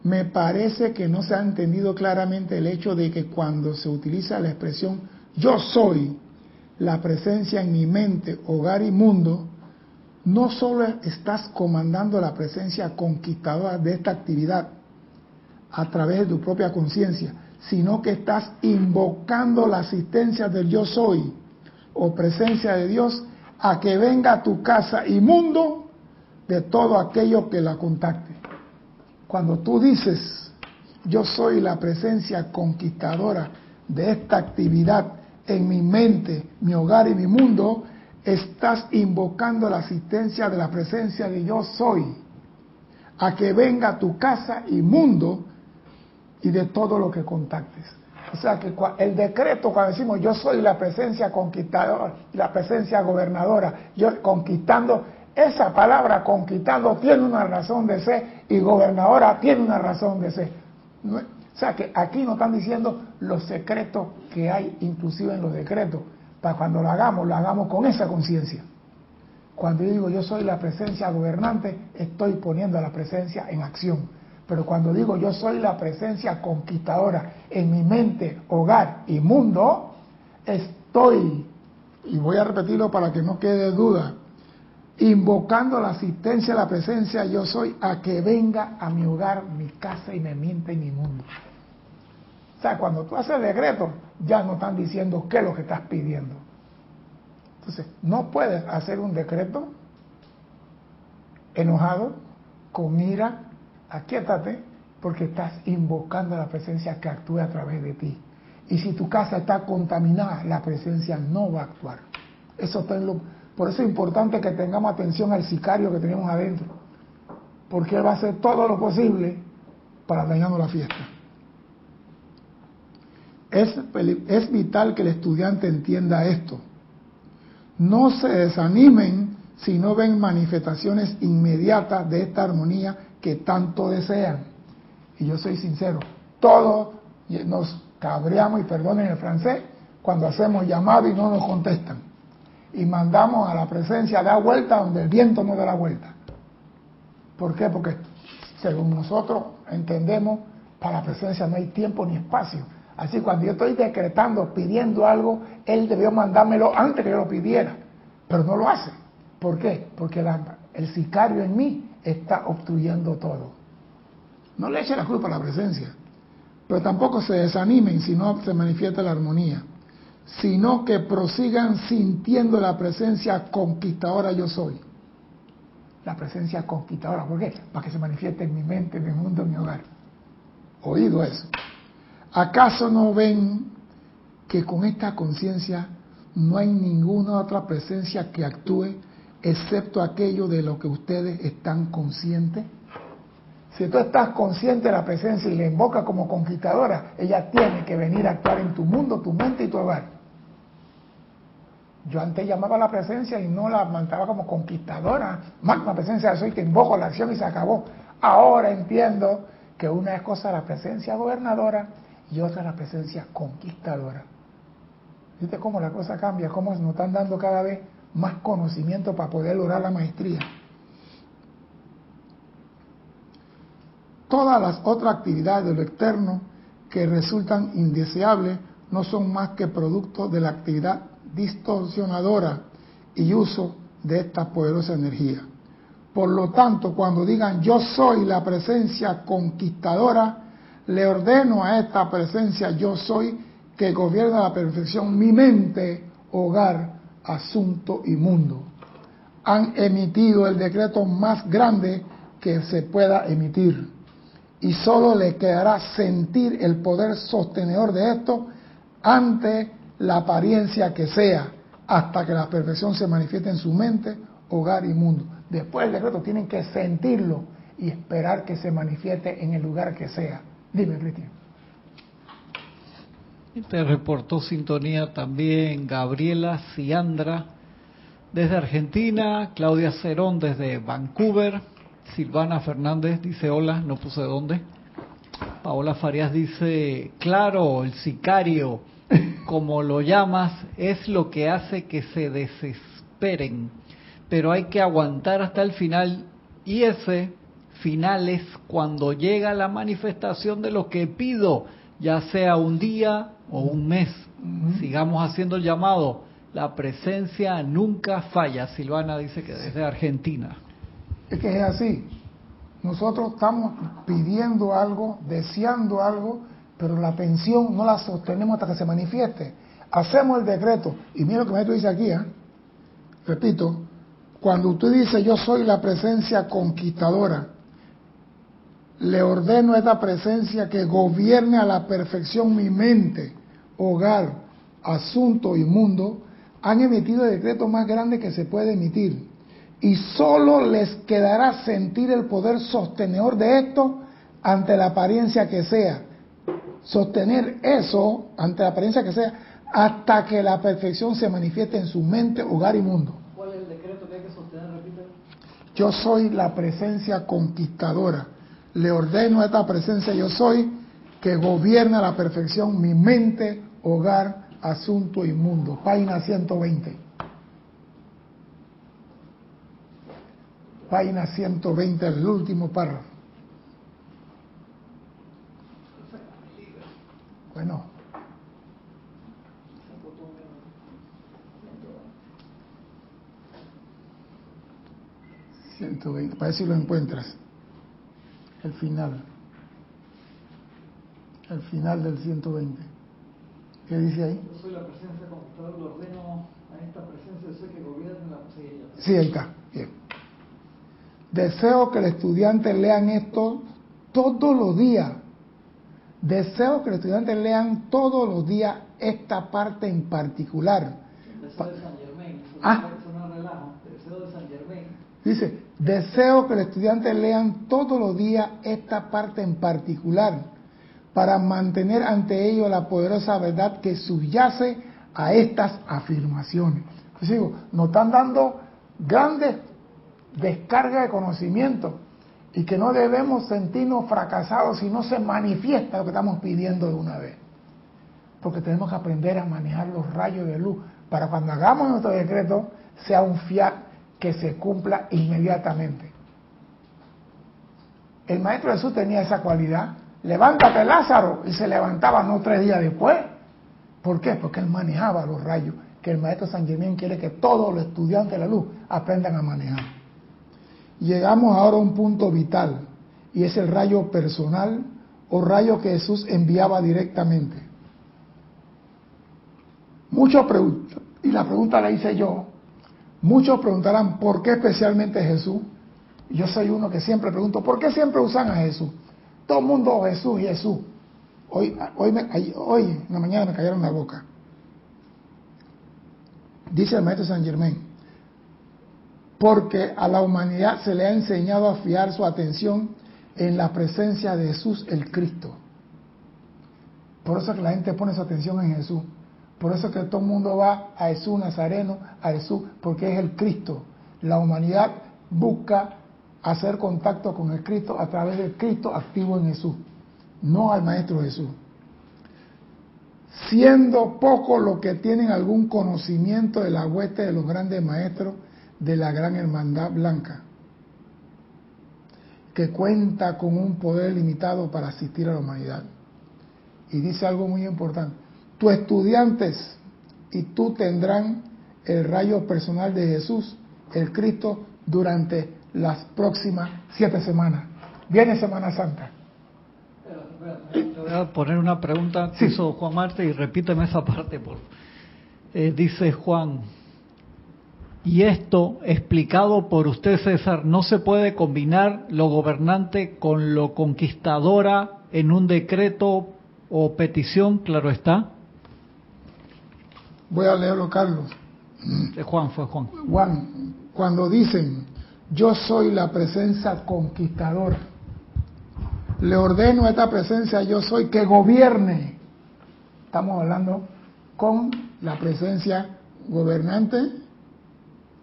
me parece que no se ha entendido claramente el hecho de que cuando se utiliza la expresión yo soy la presencia en mi mente, hogar y mundo, no solo estás comandando la presencia conquistadora de esta actividad a través de tu propia conciencia, sino que estás invocando la asistencia del yo soy o presencia de Dios a que venga a tu casa y mundo de todo aquello que la contacte. Cuando tú dices, yo soy la presencia conquistadora de esta actividad en mi mente, mi hogar y mi mundo, estás invocando la asistencia de la presencia de yo soy a que venga a tu casa y mundo y de todo lo que contactes. O sea que el decreto, cuando decimos yo soy la presencia conquistadora, la presencia gobernadora, yo conquistando, esa palabra conquistando tiene una razón de ser y gobernadora tiene una razón de ser. O sea que aquí nos están diciendo los secretos que hay inclusive en los decretos. Para cuando lo hagamos, lo hagamos con esa conciencia. Cuando yo digo yo soy la presencia gobernante, estoy poniendo la presencia en acción. Pero cuando digo yo soy la presencia conquistadora en mi mente, hogar y mundo, estoy, y voy a repetirlo para que no quede duda, invocando la asistencia de la presencia yo soy a que venga a mi hogar, mi casa y mi mente y mi mundo. Cuando tú haces decreto, ya no están diciendo qué es lo que estás pidiendo. Entonces, no puedes hacer un decreto enojado, con ira, aquíétate porque estás invocando la presencia que actúe a través de ti. Y si tu casa está contaminada, la presencia no va a actuar. Eso está en lo, por eso es importante que tengamos atención al sicario que tenemos adentro, porque él va a hacer todo lo posible para dañarnos la fiesta. Es, vital que el estudiante entienda esto. No se desanimen si no ven manifestaciones inmediatas de esta armonía que tanto desean. Y yo soy sincero, todos nos cabreamos, y perdonen el francés, cuando hacemos llamado y no nos contestan. Y mandamos a la presencia da vuelta donde el viento no da la vuelta. ¿Por qué? Porque según nosotros entendemos, para la presencia no hay tiempo ni espacio. Así cuando yo estoy decretando, pidiendo algo, él debió mandármelo antes que yo lo pidiera, pero no lo hace. ¿Por qué? Porque el sicario en mí está obstruyendo todo. No le eche la culpa a la presencia, pero tampoco se desanimen si no se manifiesta la armonía, sino que prosigan sintiendo la presencia conquistadora yo soy. La presencia conquistadora, ¿por qué? Para que se manifieste en mi mente, en mi mundo, en mi hogar. Oído eso. ¿Acaso no ven que con esta conciencia no hay ninguna otra presencia que actúe excepto aquello de lo que ustedes están conscientes? Si tú estás consciente de la presencia y le invoca como conquistadora, ella tiene que venir a actuar en tu mundo, tu mente y tu hogar. Yo antes llamaba a la presencia y no la mandaba como conquistadora. Magna presencia soy, te invoco la acción y se acabó. Ahora entiendo que una es cosa la presencia gobernadora y otra la presencia conquistadora. ¿Viste cómo la cosa cambia? ¿Cómo nos están dando cada vez más conocimiento para poder lograr la maestría. Todas las otras actividades de lo externo que resultan indeseables no son más que producto de la actividad distorsionadora y uso de esta poderosa energía. Por lo tanto, cuando digan yo soy la presencia conquistadora, le ordeno a esta presencia yo soy que gobierna la perfección mi mente, hogar, asunto y mundo. Han emitido el decreto más grande que se pueda emitir. Y solo le quedará sentir el poder sostenedor de esto ante la apariencia que sea, hasta que la perfección se manifieste en su mente, hogar y mundo. Después del decreto tienen que sentirlo y esperar que se manifieste en el lugar que sea. Dime, Cristian. Te reportó sintonía también Gabriela Ciandra desde Argentina, Claudia Cerón desde Vancouver, Silvana Fernández dice hola, no puse dónde. Paola Farías dice, claro, el sicario, como lo llamas, es lo que hace que se desesperen, pero hay que aguantar hasta el final y ese final es cuando llega la manifestación de lo que pido, ya sea un día o un mes. Sigamos haciendo el llamado. La presencia nunca falla. Silvana dice que desde Argentina. Es que es así. Nosotros estamos pidiendo algo, deseando algo, pero la pensión no la sostenemos hasta que se manifieste. Hacemos el decreto. Y mira lo que tú dice aquí, ¿eh? repito, cuando usted dice yo soy la presencia conquistadora, le ordeno a esta presencia que gobierne a la perfección mi mente, hogar, asunto y mundo, han emitido el decreto más grande que se puede emitir. Y solo les quedará sentir el poder sostenedor de esto ante la apariencia que sea. Sostener eso ante la apariencia que sea hasta que la perfección se manifieste en su mente, hogar y mundo. ¿Cuál es el decreto que hay que sostener? Repite. Yo soy la presencia conquistadora. Le ordeno a esta presencia yo soy que gobierna a la perfección mi mente, hogar, asunto y mundo. Página 120. Página 120, el último párrafo. Bueno. 120, para ver si lo encuentras. El final. El final del 120. ¿Qué dice ahí? Yo soy la presencia conquistadora, lo ordeno a esta presencia, soy que gobierna la sí, Sí, ahí está. Bien. Deseo que el estudiante lean esto todos los días. Deseo que los estudiantes lean todos los días esta parte en particular. El deseo de San Germain. Ah. eso no es relajo. El deseo de San Germain. Dice, deseo que los estudiantes lean todos los días esta parte en particular para mantener ante ellos la poderosa verdad que subyace a estas afirmaciones. Pues digo, nos están dando grandes descargas de conocimiento y que no debemos sentirnos fracasados si no se manifiesta lo que estamos pidiendo de una vez. Porque tenemos que aprender a manejar los rayos de luz para cuando hagamos nuestro decreto sea un fiat que se cumpla inmediatamente. El Maestro Jesús tenía esa cualidad. Levántate Lázaro y se levantaba no tres días después. ¿Por qué? Porque él manejaba los rayos que el Maestro San Germán quiere que todos los estudiantes de la luz aprendan a manejar. Llegamos ahora a un punto vital y es el rayo personal o rayo que Jesús enviaba directamente. Muchos preguntan, y la pregunta la hice yo, muchos preguntarán, ¿por qué especialmente Jesús? Yo soy uno que siempre pregunto, ¿por qué siempre usan a Jesús? Todo el mundo Jesús, Jesús. Hoy, hoy, me, hoy en la mañana me cayeron la boca. Dice el maestro San Germán, porque a la humanidad se le ha enseñado a fiar su atención en la presencia de Jesús el Cristo. Por eso que la gente pone su atención en Jesús. Por eso que todo el mundo va a Jesús Nazareno, a Jesús, porque es el Cristo. La humanidad busca hacer contacto con el Cristo a través del Cristo activo en Jesús, no al Maestro Jesús. Siendo poco lo que tienen algún conocimiento de la hueste de los grandes maestros de la gran hermandad blanca, que cuenta con un poder limitado para asistir a la humanidad. Y dice algo muy importante, tus estudiantes y tú tendrán el rayo personal de Jesús, el Cristo, durante las próximas siete semanas. Viene Semana Santa. Te voy a poner una pregunta que Sí. hizo Juan Marte y repíteme esa parte. Por... Eh, dice Juan, y esto explicado por usted César, no se puede combinar lo gobernante con lo conquistadora en un decreto o petición, claro está. Voy a leerlo, Carlos. De Juan fue Juan. Juan, cuando dicen, yo soy la presencia conquistadora, le ordeno a esta presencia, yo soy, que gobierne. Estamos hablando con la presencia gobernante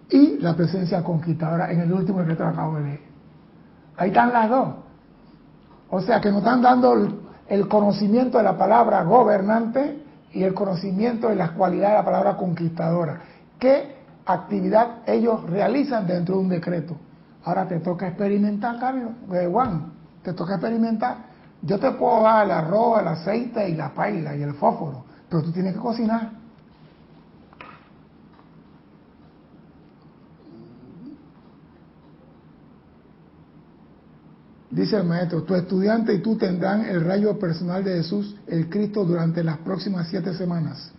y la presencia conquistadora en el último que acabo de leer. Ahí están las dos. O sea que nos están dando el conocimiento de la palabra gobernante y el conocimiento de las cualidades de la palabra conquistadora. ¿Qué actividad ellos realizan dentro de un decreto? Ahora te toca experimentar, Carlos, eh, Juan, te toca experimentar. Yo te puedo dar el arroz, el aceite y la paila y el fósforo, pero tú tienes que cocinar. Dice el maestro, tu estudiante y tú tendrán el rayo personal de Jesús, el Cristo, durante las próximas siete semanas.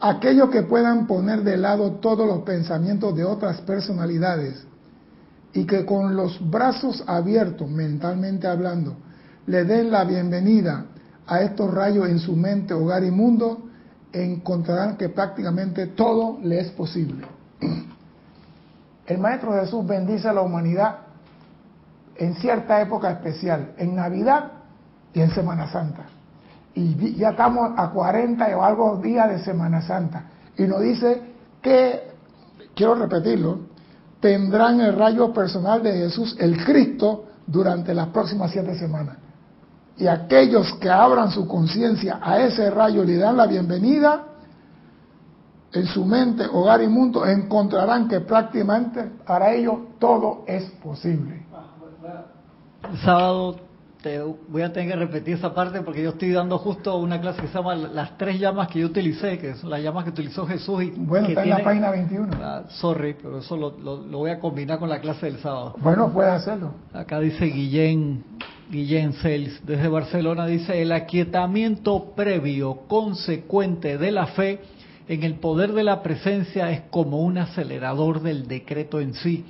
Aquellos que puedan poner de lado todos los pensamientos de otras personalidades y que con los brazos abiertos, mentalmente hablando, le den la bienvenida a estos rayos en su mente, hogar y mundo, encontrarán que prácticamente todo le es posible. El Maestro Jesús bendice a la humanidad en cierta época especial, en Navidad y en Semana Santa. Y ya estamos a 40 o algo días de Semana Santa. Y nos dice que, quiero repetirlo, tendrán el rayo personal de Jesús, el Cristo, durante las próximas siete semanas. Y aquellos que abran su conciencia a ese rayo le dan la bienvenida, en su mente, hogar y mundo, encontrarán que prácticamente para ellos todo es posible. El sábado te voy a tener que repetir esa parte porque yo estoy dando justo una clase que se llama Las tres llamas que yo utilicé, que son las llamas que utilizó Jesús. Y bueno, está en la página 21. Ah, sorry, pero eso lo, voy a combinar con la clase del sábado. Bueno, puede hacerlo. Acá dice Guillén, Guillén Cels, desde Barcelona, dice, el aquietamiento previo, consecuente de la fe en el poder de la presencia es como un acelerador del decreto en sí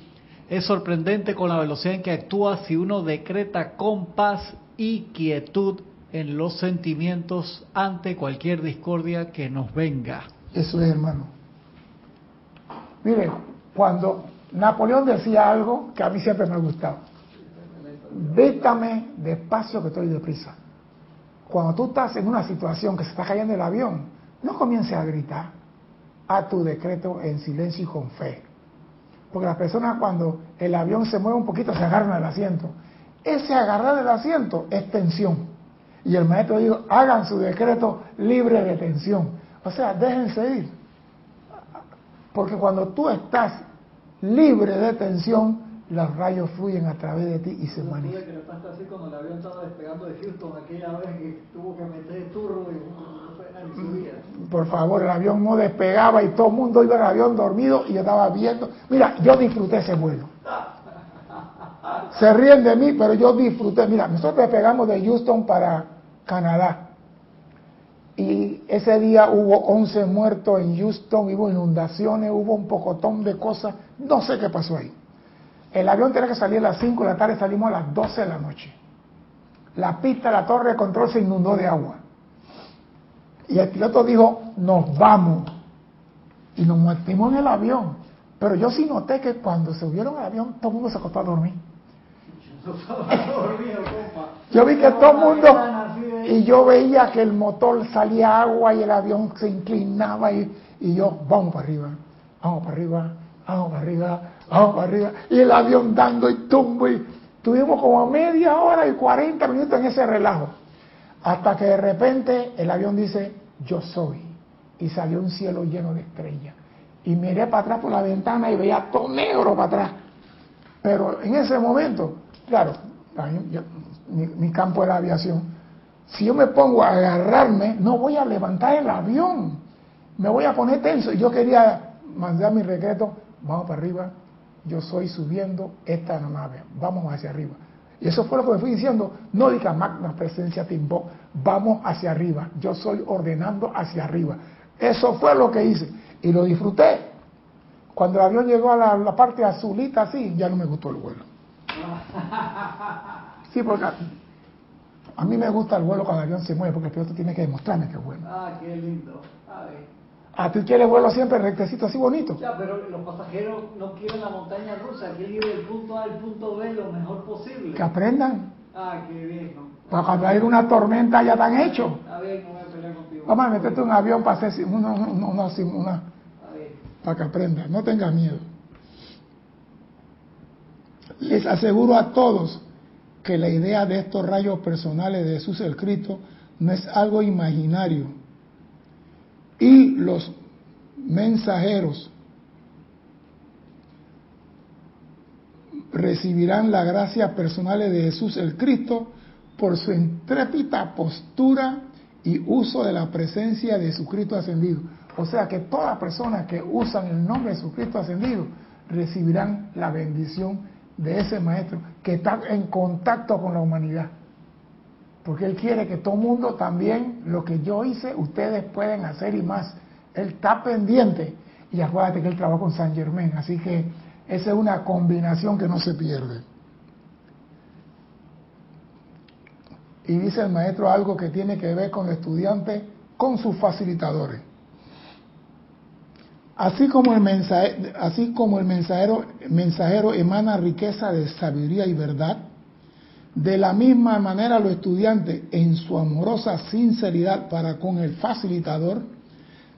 es sorprendente con la velocidad en que actúa si uno decreta con paz y quietud en los sentimientos ante cualquier discordia que nos venga. Eso es, hermano. Mire, cuando Napoleón decía algo que a mí siempre me ha gustado, vétame despacio que estoy deprisa. Cuando tú estás en una situación que se está cayendo el avión, no comiences a gritar, a tu decreto en silencio y con fe. Porque las personas cuando el avión se mueve un poquito se agarran al asiento. Ese agarrar del asiento es tensión. Y el maestro dijo, hagan su decreto libre de tensión. O sea, déjense ir. Porque cuando tú estás libre de tensión, los rayos fluyen a través de ti y se manifiestan. que le pasa así cuando el avión estaba despegando de Houston, aquella vez que tuvo que meter turro y. Por favor, el avión no despegaba y todo el mundo iba en el avión dormido y yo estaba viendo. Mira, yo disfruté ese vuelo. Se ríen de mí, pero yo disfruté. Mira, nosotros despegamos de Houston para Canadá. Y ese día hubo 11 muertos en Houston, hubo inundaciones, hubo un pocotón de cosas. No sé qué pasó ahí. El avión tenía que salir a las 5 de la tarde, salimos a las 12 de la noche. La pista, la torre de control se inundó de agua. Y el piloto dijo, nos vamos. Y nos metimos en el avión. Pero yo sí noté que cuando subieron al avión, todo el mundo se acostó a dormir. yo vi que todo el mundo... Y yo veía que el motor salía agua y el avión se inclinaba y, y yo, vamos para arriba, vamos para arriba, vamos para arriba, vamos para arriba. Y el avión dando y tumbo y tuvimos como media hora y 40 minutos en ese relajo. Hasta que de repente el avión dice, yo soy. Y salió un cielo lleno de estrellas. Y miré para atrás por la ventana y veía todo negro para atrás. Pero en ese momento, claro, mi, campo era aviación. Si yo me pongo a agarrarme, no voy a levantar el avión. Me voy a poner tenso. Y yo quería mandar mi recreto, vamos para arriba, yo soy subiendo esta nave, vamos hacia arriba. Y eso fue lo que me fui diciendo, no diga magna presencia timbo, vamos hacia arriba, yo soy ordenando hacia arriba. Eso fue lo que hice y lo disfruté. Cuando el avión llegó a la, parte azulita así, ya no me gustó el vuelo. Sí, porque a mí me gusta el vuelo cuando el avión se mueve, porque el piloto tiene que demostrarme que es bueno. Ah, qué lindo. ¿A ti quieres vuelo siempre rectecito, así bonito? Ya, pero los pasajeros no quieren la montaña rusa, quieren ir del punto A al punto B lo mejor posible. Que aprendan. Ah, qué bien, ¿no? Para cuando hay una tormenta ya están hechos. A ver, no voy a pelear contigo. Vamos a meterte un avión para hacer una... una, una, una para que aprenda, no tenga miedo. Les aseguro a todos que la idea de estos rayos personales de Jesús el Cristo no es algo imaginario. Y los mensajeros recibirán la gracia personal de Jesús el Cristo por su intrépida postura y uso de la presencia de Jesucristo ascendido. O sea que todas personas que usan el nombre de Jesucristo ascendido recibirán la bendición de ese maestro que está en contacto con la humanidad. Porque Él quiere que todo mundo también, lo que yo hice, ustedes pueden hacer y más. Él está pendiente. Y acuérdate que Él trabaja con San Germán. Así que esa es una combinación que no se pierde. Y dice el maestro algo que tiene que ver con el estudiante, con sus facilitadores. Así como el, mensajero, así como el mensajero, mensajero emana riqueza de sabiduría y verdad, de la misma manera los estudiantes, en su amorosa sinceridad para con el facilitador,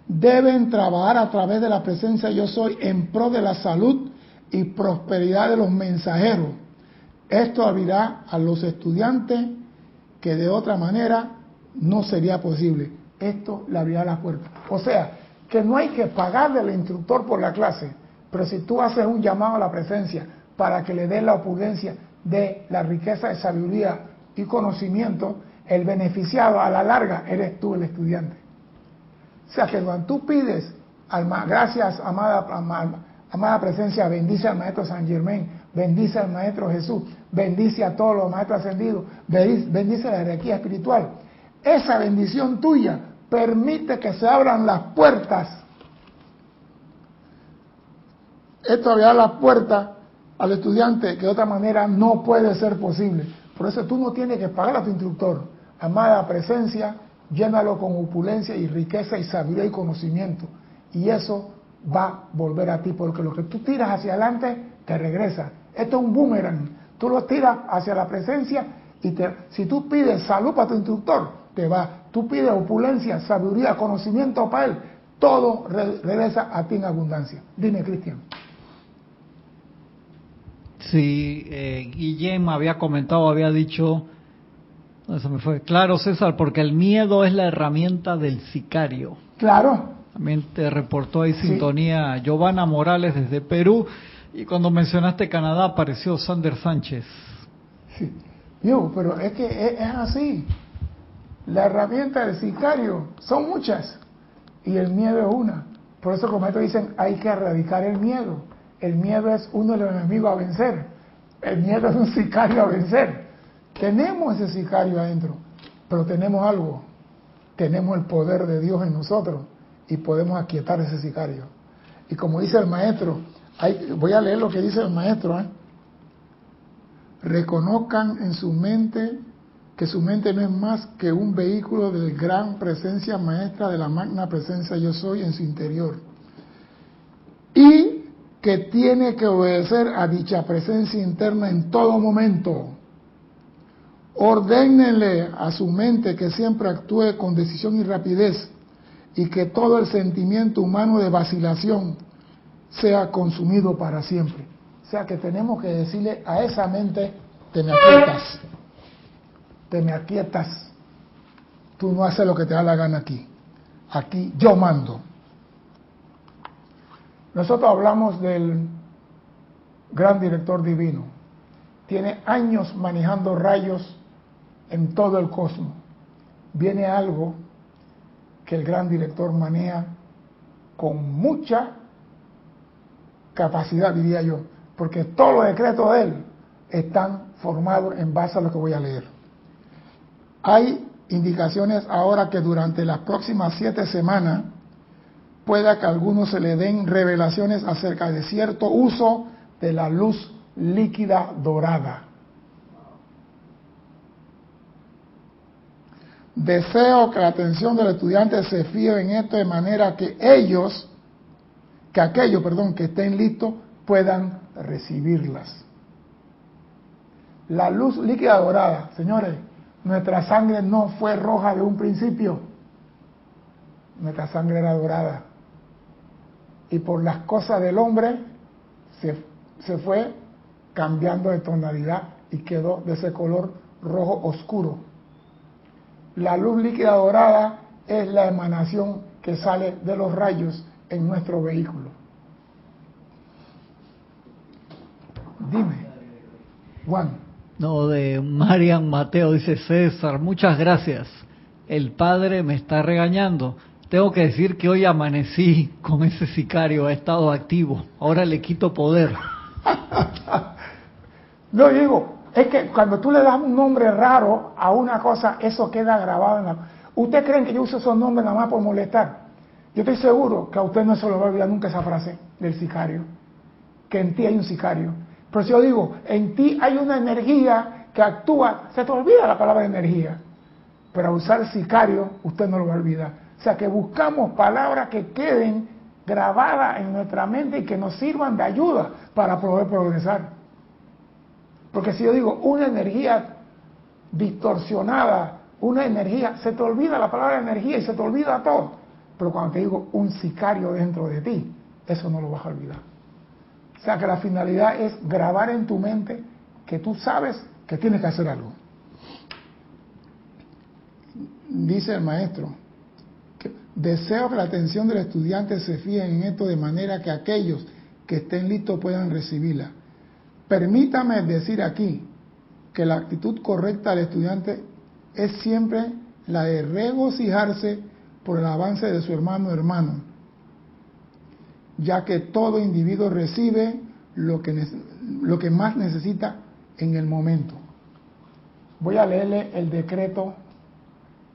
deben trabajar a través de la presencia yo soy en pro de la salud y prosperidad de los mensajeros. Esto abrirá a los estudiantes que de otra manera no sería posible. Esto le abrirá las puertas. O sea, que no hay que pagarle al instructor por la clase, pero si tú haces un llamado a la presencia para que le dé la opulencia de la riqueza de sabiduría y conocimiento, el beneficiado a la larga eres tú el estudiante. O sea que cuando tú pides, gracias amada, amada presencia, bendice al maestro San Germain, bendice al maestro Jesús, bendice a todos los maestros ascendidos, bendice la jerarquía espiritual. Esa bendición tuya permite que se abran las puertas. Esto abrirá las puertas al estudiante que de otra manera no puede ser posible. Por eso tú no tienes que pagar a tu instructor. Amada presencia, llénalo con opulencia y riqueza y sabiduría y conocimiento. Y eso va a volver a ti, porque lo que tú tiras hacia adelante te regresa. Esto es un boomerang. Tú lo tiras hacia la presencia y te, si tú pides salud para tu instructor, te va. Tú pides opulencia, sabiduría, conocimiento para él, todo regresa a ti en abundancia. Dime, Cristian. Sí, eh, Guillem había comentado, había dicho, eso me fue claro, César, porque el miedo es la herramienta del sicario. Claro. También te reportó ahí sintonía Giovanna Morales desde Perú y cuando mencionaste Canadá apareció Sander Sánchez. Sí. Yo, pero es que es así. La herramienta del sicario son muchas y el miedo es una. Por eso como estos dicen, hay que erradicar el miedo. El miedo es uno de los enemigos a vencer. El miedo es un sicario a vencer. Tenemos ese sicario adentro, pero tenemos algo. Tenemos el poder de Dios en nosotros y podemos aquietar ese sicario. Y como dice el maestro, voy a leer lo que dice el maestro. ¿eh? Reconozcan en su mente que su mente no es más que un vehículo de gran presencia maestra de la magna presencia yo soy en su interior. Y que tiene que obedecer a dicha presencia interna en todo momento. Ordénenle a su mente que siempre actúe con decisión y rapidez y que todo el sentimiento humano de vacilación sea consumido para siempre. O sea que tenemos que decirle a esa mente, te me aquietas, te me aquietas, tú no haces lo que te da la gana aquí, aquí yo mando. Nosotros hablamos del gran director divino, tiene años manejando rayos en todo el cosmos. Viene algo que el gran director maneja con mucha capacidad, diría yo, porque todos los decretos de él están formados en base a lo que voy a leer. Hay indicaciones ahora que durante las próximas siete semanas pueda que a algunos se le den revelaciones acerca de cierto uso de la luz líquida dorada. Deseo que la atención del estudiante se fíe en esto de manera que ellos, que aquellos, perdón, que estén listos puedan recibirlas. La luz líquida dorada, señores, nuestra sangre no fue roja de un principio, nuestra sangre era dorada. Y por las cosas del hombre se, se fue cambiando de tonalidad y quedó de ese color rojo oscuro. La luz líquida dorada es la emanación que sale de los rayos en nuestro vehículo. Dime, Juan. No, de Marian Mateo, dice César, muchas gracias. El padre me está regañando. Tengo que decir que hoy amanecí con ese sicario, ha estado activo. Ahora le quito poder. no digo, es que cuando tú le das un nombre raro a una cosa, eso queda grabado en la... ¿Usted creen que yo uso esos nombres nada más por molestar? Yo estoy seguro que a usted no se lo va a olvidar nunca esa frase del sicario, que en ti hay un sicario. Pero si yo digo, en ti hay una energía que actúa, se te olvida la palabra energía. Pero al usar sicario, usted no lo va a olvidar. O sea que buscamos palabras que queden grabadas en nuestra mente y que nos sirvan de ayuda para poder progresar. Porque si yo digo una energía distorsionada, una energía, se te olvida la palabra energía y se te olvida todo. Pero cuando te digo un sicario dentro de ti, eso no lo vas a olvidar. O sea que la finalidad es grabar en tu mente que tú sabes que tienes que hacer algo. Dice el maestro, deseo que la atención del estudiante se fije en esto de manera que aquellos que estén listos puedan recibirla. Permítame decir aquí que la actitud correcta del estudiante es siempre la de regocijarse por el avance de su hermano hermano ya que todo individuo recibe lo que, lo que más necesita en el momento. Voy a leerle el decreto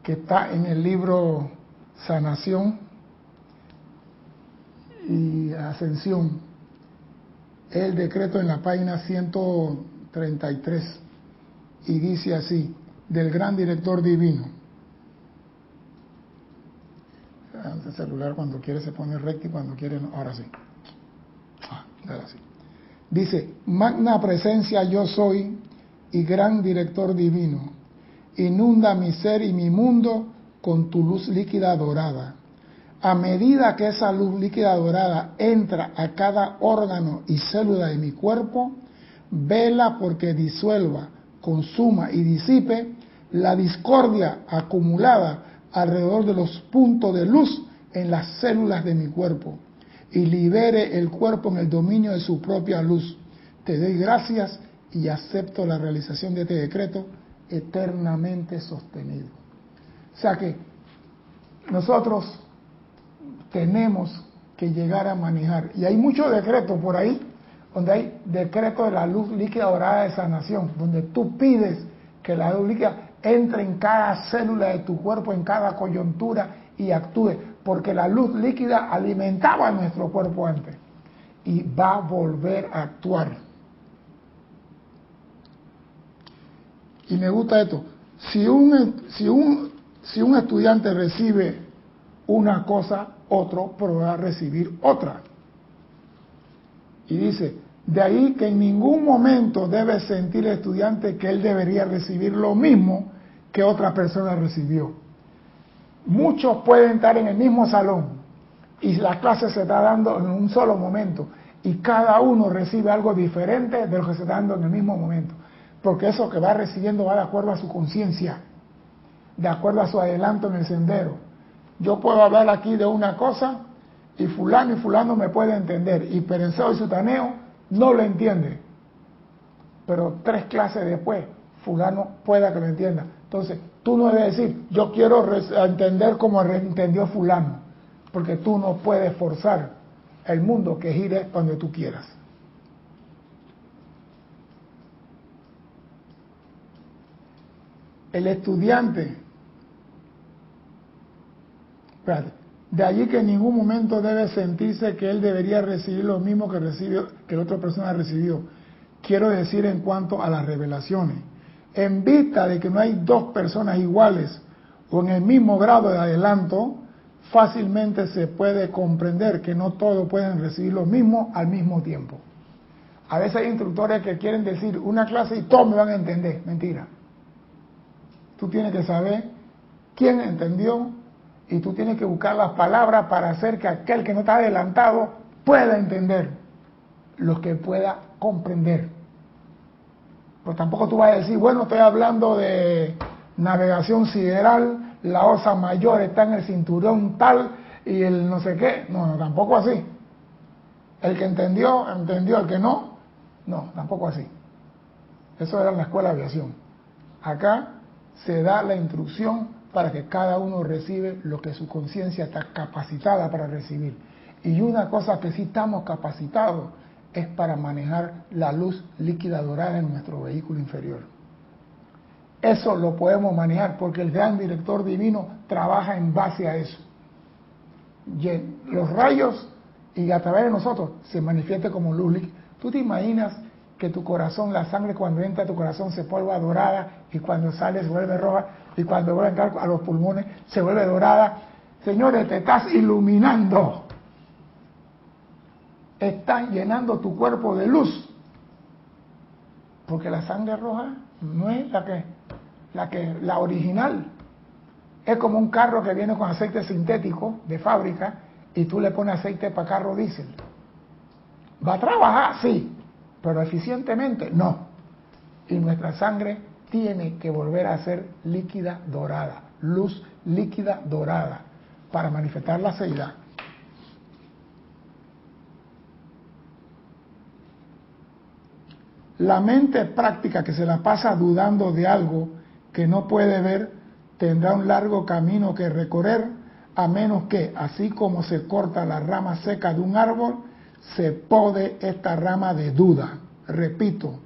que está en el libro Sanación y Ascensión. El decreto en la página 133 y dice así, del gran director divino. el celular cuando quiere se pone recto y cuando quiere no. Ahora sí. Ah, Dice, magna presencia yo soy y gran director divino. Inunda mi ser y mi mundo con tu luz líquida dorada. A medida que esa luz líquida dorada entra a cada órgano y célula de mi cuerpo, vela porque disuelva, consuma y disipe la discordia acumulada alrededor de los puntos de luz en las células de mi cuerpo y libere el cuerpo en el dominio de su propia luz. Te doy gracias y acepto la realización de este decreto eternamente sostenido. O sea que nosotros tenemos que llegar a manejar, y hay muchos decretos por ahí, donde hay decreto de la luz líquida dorada de sanación, donde tú pides que la luz líquida entre en cada célula de tu cuerpo, en cada coyuntura y actúe, porque la luz líquida alimentaba nuestro cuerpo antes y va a volver a actuar. Y me gusta esto, si un, si un, si un estudiante recibe una cosa, otro podrá recibir otra. Y dice, de ahí que en ningún momento debe sentir el estudiante que él debería recibir lo mismo que otra persona recibió. Muchos pueden estar en el mismo salón y la clase se está dando en un solo momento y cada uno recibe algo diferente de lo que se está dando en el mismo momento. Porque eso que va recibiendo va de acuerdo a su conciencia, de acuerdo a su adelanto en el sendero. Yo puedo hablar aquí de una cosa y fulano y fulano me puede entender y Perenseo y Sutaneo no lo entiende. Pero tres clases después, fulano pueda que lo entienda. Entonces, tú no debes decir, yo quiero entender como entendió fulano, porque tú no puedes forzar el mundo que gire cuando tú quieras. El estudiante, de allí que en ningún momento debe sentirse que él debería recibir lo mismo que, recibió, que la otra persona recibió. Quiero decir en cuanto a las revelaciones. En vista de que no hay dos personas iguales o en el mismo grado de adelanto, fácilmente se puede comprender que no todos pueden recibir lo mismo al mismo tiempo. A veces hay instructores que quieren decir una clase y todos me van a entender. Mentira. Tú tienes que saber quién entendió, y tú tienes que buscar las palabras para hacer que aquel que no está adelantado pueda entender, lo que pueda comprender. Pero tampoco tú vas a decir, bueno, estoy hablando de navegación sideral, la osa mayor está en el cinturón tal y el no sé qué. No, no, tampoco así. El que entendió, entendió. El que no, no, tampoco así. Eso era en la escuela de aviación. Acá se da la instrucción para que cada uno recibe lo que su conciencia está capacitada para recibir. Y una cosa que sí estamos capacitados es para manejar la luz líquida dorada en nuestro vehículo inferior. Eso lo podemos manejar porque el gran director divino trabaja en base a eso. Los rayos y a través de nosotros se manifiesta como luz líquida. ¿Tú te imaginas que tu corazón, la sangre cuando entra a tu corazón se vuelva dorada y cuando sale se vuelve roja y cuando vuelve a entrar a los pulmones se vuelve dorada? Señores, te estás iluminando. Estás llenando tu cuerpo de luz. Porque la sangre roja no es la que la que la original es como un carro que viene con aceite sintético de fábrica y tú le pones aceite para carro diésel. ¿Va a trabajar? Sí, pero eficientemente no. Y nuestra sangre tiene que volver a ser líquida dorada, luz líquida dorada, para manifestar la seidad. La mente práctica que se la pasa dudando de algo que no puede ver tendrá un largo camino que recorrer, a menos que, así como se corta la rama seca de un árbol, se pode esta rama de duda. Repito,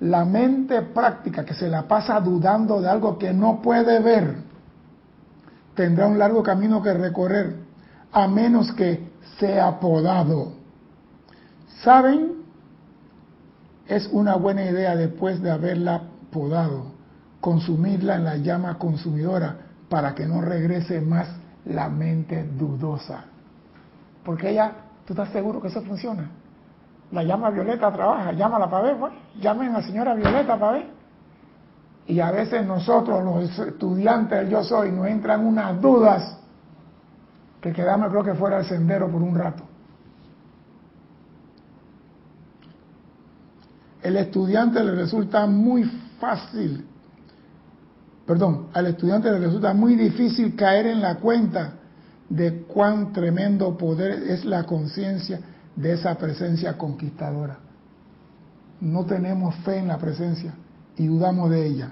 la mente práctica que se la pasa dudando de algo que no puede ver, tendrá un largo camino que recorrer, a menos que sea podado. ¿Saben? Es una buena idea después de haberla podado consumirla en la llama consumidora para que no regrese más la mente dudosa. Porque ella, ¿tú estás seguro que eso funciona? La llama violeta trabaja, llámala para ver, pues. llamen a la señora violeta para ver. Y a veces nosotros, los estudiantes yo soy, nos entran unas dudas que quedamos, creo que fuera el sendero por un rato. El estudiante le resulta muy fácil perdón, al estudiante le resulta muy difícil caer en la cuenta de cuán tremendo poder es la conciencia de esa presencia conquistadora. No tenemos fe en la presencia y dudamos de ella.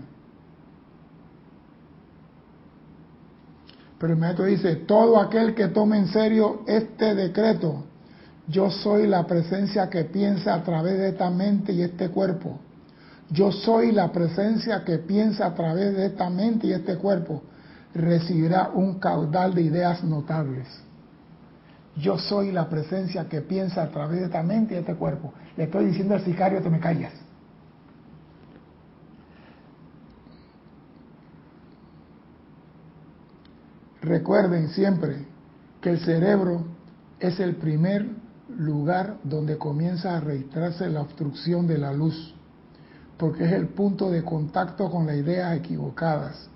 Pero el maestro dice, todo aquel que tome en serio este decreto, yo soy la presencia que piensa a través de esta mente y este cuerpo yo soy la presencia que piensa a través de esta mente y este cuerpo. Recibirá un caudal de ideas notables. Yo soy la presencia que piensa a través de esta mente y este cuerpo. Le estoy diciendo al sicario que me callas. Recuerden siempre que el cerebro es el primer lugar donde comienza a registrarse la obstrucción de la luz porque es el punto de contacto con las ideas equivocadas.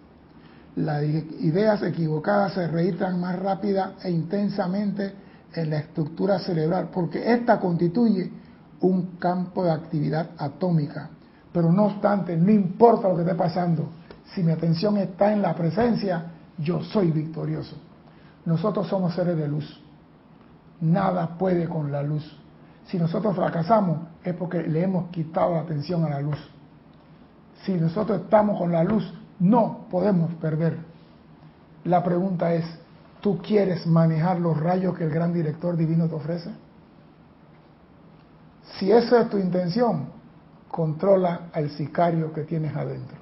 Las ideas equivocadas se registran más rápida e intensamente en la estructura cerebral, porque esta constituye un campo de actividad atómica. Pero no obstante, no importa lo que esté pasando, si mi atención está en la presencia, yo soy victorioso. Nosotros somos seres de luz. Nada puede con la luz. Si nosotros fracasamos es porque le hemos quitado la atención a la luz. Si nosotros estamos con la luz, no podemos perder. La pregunta es, ¿tú quieres manejar los rayos que el gran director divino te ofrece? Si esa es tu intención, controla al sicario que tienes adentro.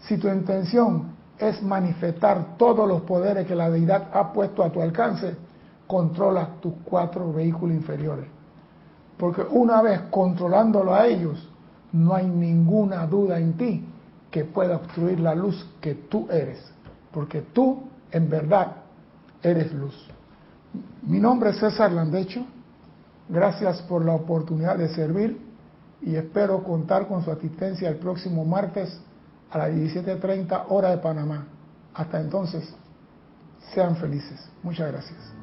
Si tu intención es manifestar todos los poderes que la deidad ha puesto a tu alcance, controla tus cuatro vehículos inferiores. Porque una vez controlándolo a ellos, no hay ninguna duda en ti que pueda obstruir la luz que tú eres, porque tú en verdad eres luz. Mi nombre es César Landecho, gracias por la oportunidad de servir y espero contar con su asistencia el próximo martes a las 17.30 hora de Panamá. Hasta entonces, sean felices. Muchas gracias.